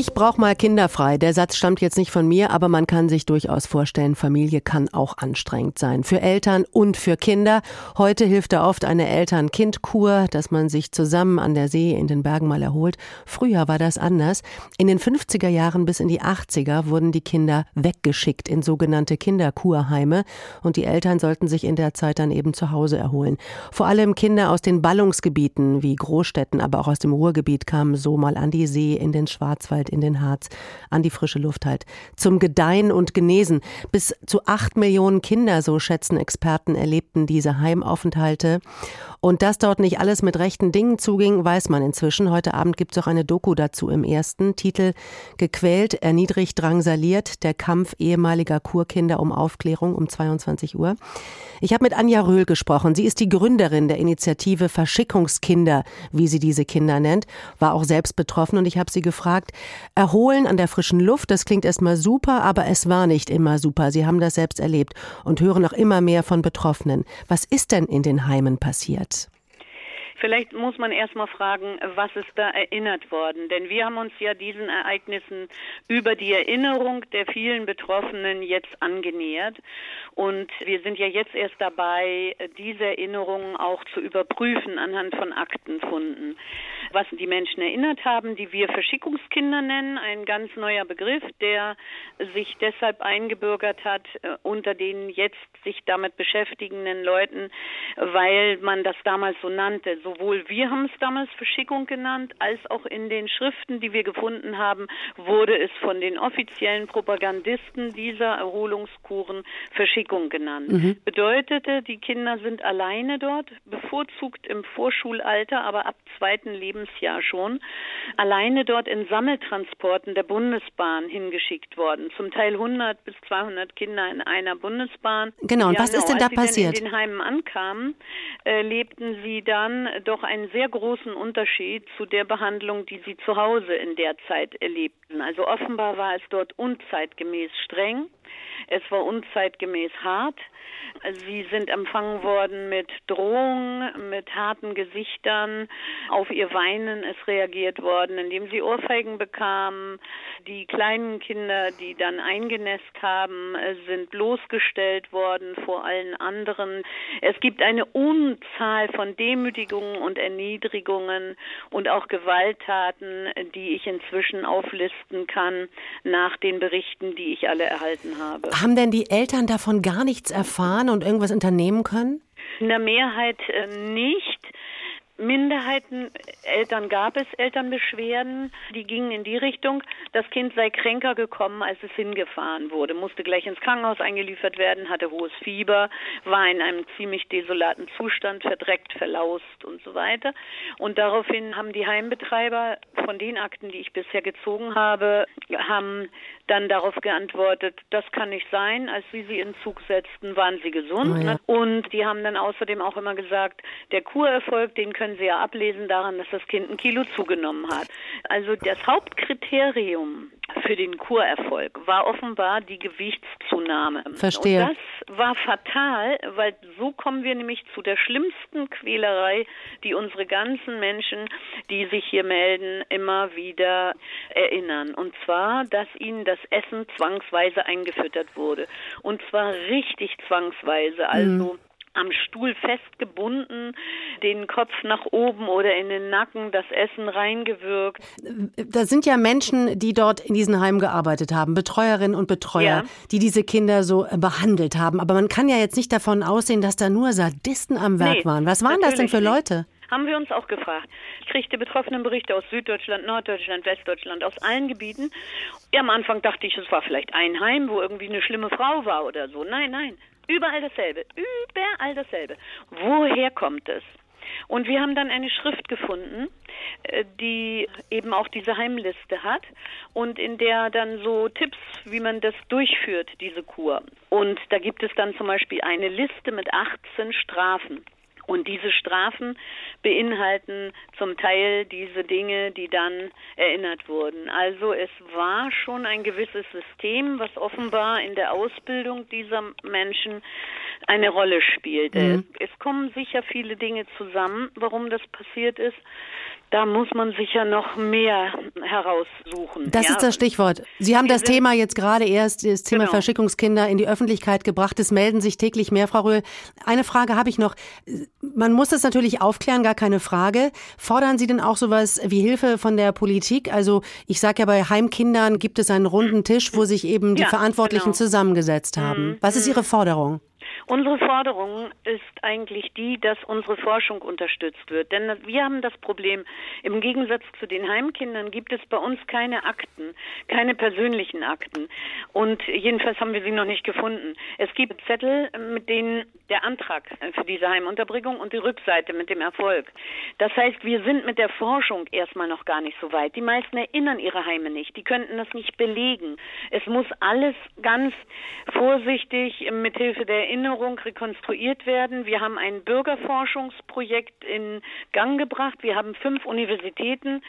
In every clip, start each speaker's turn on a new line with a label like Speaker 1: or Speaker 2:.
Speaker 1: Ich brauche mal kinderfrei. Der Satz stammt jetzt nicht von mir, aber man kann sich durchaus vorstellen, Familie kann auch anstrengend sein. Für Eltern und für Kinder. Heute hilft da oft eine Eltern-Kind-Kur, dass man sich zusammen an der See in den Bergen mal erholt. Früher war das anders. In den 50er Jahren bis in die 80er wurden die Kinder weggeschickt in sogenannte Kinderkurheime und die Eltern sollten sich in der Zeit dann eben zu Hause erholen. Vor allem Kinder aus den Ballungsgebieten wie Großstädten, aber auch aus dem Ruhrgebiet kamen so mal an die See in den Schwarzwald in den Harz, an die frische Luft halt. Zum Gedeihen und Genesen. Bis zu acht Millionen Kinder, so schätzen Experten, erlebten diese Heimaufenthalte. Und dass dort nicht alles mit rechten Dingen zuging, weiß man inzwischen. Heute Abend gibt es auch eine Doku dazu im ersten Titel Gequält, erniedrigt, drangsaliert, der Kampf ehemaliger Kurkinder um Aufklärung um 22 Uhr. Ich habe mit Anja Röhl gesprochen. Sie ist die Gründerin der Initiative Verschickungskinder, wie sie diese Kinder nennt, war auch selbst betroffen und ich habe sie gefragt, erholen an der frischen Luft, das klingt erstmal super, aber es war nicht immer super. Sie haben das selbst erlebt und hören auch immer mehr von Betroffenen. Was ist denn in den Heimen passiert?
Speaker 2: Vielleicht muss man erstmal fragen, was ist da erinnert worden? Denn wir haben uns ja diesen Ereignissen über die Erinnerung der vielen Betroffenen jetzt angenähert. Und wir sind ja jetzt erst dabei, diese Erinnerungen auch zu überprüfen anhand von Aktenfunden. Was die Menschen erinnert haben, die wir Verschickungskinder nennen, ein ganz neuer Begriff, der sich deshalb eingebürgert hat äh, unter den jetzt sich damit beschäftigenden Leuten, weil man das damals so nannte. Sowohl wir haben es damals Verschickung genannt, als auch in den Schriften, die wir gefunden haben, wurde es von den offiziellen Propagandisten dieser Erholungskuren Verschickung genannt. Mhm. Bedeutete, die Kinder sind alleine dort, bevorzugt im Vorschulalter, aber ab zweiten Lebensjahr schon, alleine dort in Sammeltransporten der Bundesbahn hingeschickt worden. Zum Teil 100 bis 200 Kinder in einer Bundesbahn.
Speaker 1: Genau, und ja, was ist denn da
Speaker 2: als
Speaker 1: passiert?
Speaker 2: Sie in den Heimen ankamen, äh, lebten sie dann doch einen sehr großen Unterschied zu der Behandlung, die sie zu Hause in der Zeit erlebten. Also offenbar war es dort unzeitgemäß streng. Es war unzeitgemäß hart. Sie sind empfangen worden mit Drohungen, mit harten Gesichtern. Auf ihr Weinen ist reagiert worden, indem sie Ohrfeigen bekamen. Die kleinen Kinder, die dann eingenässt haben, sind bloßgestellt worden vor allen anderen. Es gibt eine Unzahl von Demütigungen und Erniedrigungen und auch Gewalttaten, die ich inzwischen auflisten kann nach den Berichten, die ich alle erhalten habe.
Speaker 1: Haben denn die Eltern davon gar nichts erfahren und irgendwas unternehmen können?
Speaker 2: In der Mehrheit äh, nicht. Minderheiten, Eltern gab es Elternbeschwerden, die gingen in die Richtung, das Kind sei kränker gekommen, als es hingefahren wurde, musste gleich ins Krankenhaus eingeliefert werden, hatte hohes Fieber, war in einem ziemlich desolaten Zustand, verdreckt, verlaust und so weiter. Und daraufhin haben die Heimbetreiber von den Akten, die ich bisher gezogen habe, haben dann darauf geantwortet, das kann nicht sein. Als sie sie in Zug setzten, waren sie gesund. Oh ja. Und die haben dann außerdem auch immer gesagt, der Kurerfolg, den können Sie ja ablesen daran, dass das Kind ein Kilo zugenommen hat. Also das Hauptkriterium für den Kurerfolg war offenbar die Gewichtszunahme.
Speaker 1: Verstehe.
Speaker 2: Und das war fatal, weil so kommen wir nämlich zu der schlimmsten Quälerei, die unsere ganzen Menschen, die sich hier melden, immer wieder erinnern. Und zwar, dass ihnen das Essen zwangsweise eingefüttert wurde. Und zwar richtig zwangsweise. Also mhm am Stuhl festgebunden, den Kopf nach oben oder in den Nacken, das Essen reingewirkt.
Speaker 1: Da sind ja Menschen, die dort in diesen Heimen gearbeitet haben, Betreuerinnen und Betreuer, ja. die diese Kinder so äh, behandelt haben. Aber man kann ja jetzt nicht davon aussehen, dass da nur Sadisten am Werk nee, waren. Was waren das denn für Leute?
Speaker 2: Haben wir uns auch gefragt. Ich kriegte betroffenen Berichte aus Süddeutschland, Norddeutschland, Westdeutschland, aus allen Gebieten. Ja, am Anfang dachte ich, es war vielleicht ein Heim, wo irgendwie eine schlimme Frau war oder so. Nein, nein. Überall dasselbe. Überall dasselbe. Woher kommt es? Und wir haben dann eine Schrift gefunden, äh, die eben auch diese Heimliste hat und in der dann so Tipps, wie man das durchführt, diese Kur. Und da gibt es dann zum Beispiel eine Liste mit 18 Strafen. Und diese Strafen beinhalten zum Teil diese Dinge, die dann erinnert wurden. Also es war schon ein gewisses System, was offenbar in der Ausbildung dieser Menschen eine Rolle spielte. Mhm. Es kommen sicher viele Dinge zusammen, warum das passiert ist. Da muss man sicher noch mehr heraussuchen.
Speaker 1: Das ja. ist das Stichwort. Sie haben Wir das Thema jetzt gerade erst, das Thema genau. Verschickungskinder in die Öffentlichkeit gebracht. Es melden sich täglich mehr, Frau Röhl. Eine Frage habe ich noch. Man muss das natürlich aufklären, gar keine Frage. Fordern Sie denn auch sowas wie Hilfe von der Politik? Also ich sage ja, bei Heimkindern gibt es einen runden Tisch, wo sich eben die ja, Verantwortlichen genau. zusammengesetzt haben. Mhm. Was ist Ihre Forderung?
Speaker 2: Unsere Forderung ist eigentlich die, dass unsere Forschung unterstützt wird. Denn wir haben das Problem, im Gegensatz zu den Heimkindern gibt es bei uns keine Akten, keine persönlichen Akten. Und jedenfalls haben wir sie noch nicht gefunden. Es gibt Zettel, mit denen der Antrag für diese Heimunterbringung und die Rückseite mit dem Erfolg. Das heißt, wir sind mit der Forschung erstmal noch gar nicht so weit. Die meisten erinnern ihre Heime nicht. Die könnten das nicht belegen. Es muss alles ganz vorsichtig mit Hilfe der Erinnerung rekonstruiert werden. Wir haben ein Bürgerforschungsprojekt in Gang gebracht. Wir haben fünf Universitäten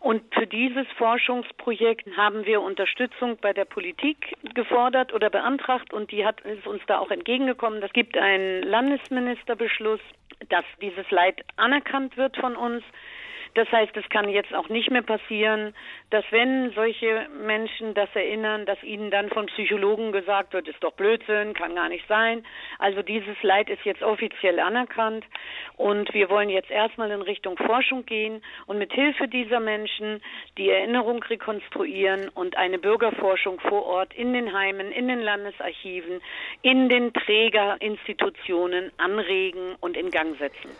Speaker 2: und für dieses Forschungsprojekt haben wir Unterstützung bei der Politik gefordert oder beantragt und die hat uns da auch entgegengekommen. Es gibt Landesministerbeschluss, dass dieses Leid anerkannt wird von uns. Das heißt, es kann jetzt auch nicht mehr passieren, dass wenn solche Menschen das erinnern, dass ihnen dann von Psychologen gesagt wird, ist doch Blödsinn, kann gar nicht sein. Also dieses Leid ist jetzt offiziell anerkannt und wir wollen jetzt erstmal in Richtung Forschung gehen und mit Hilfe dieser Menschen die Erinnerung rekonstruieren und eine Bürgerforschung vor Ort in den Heimen, in den Landesarchiven, in den Trägerinstitutionen anregen und in Gang setzen.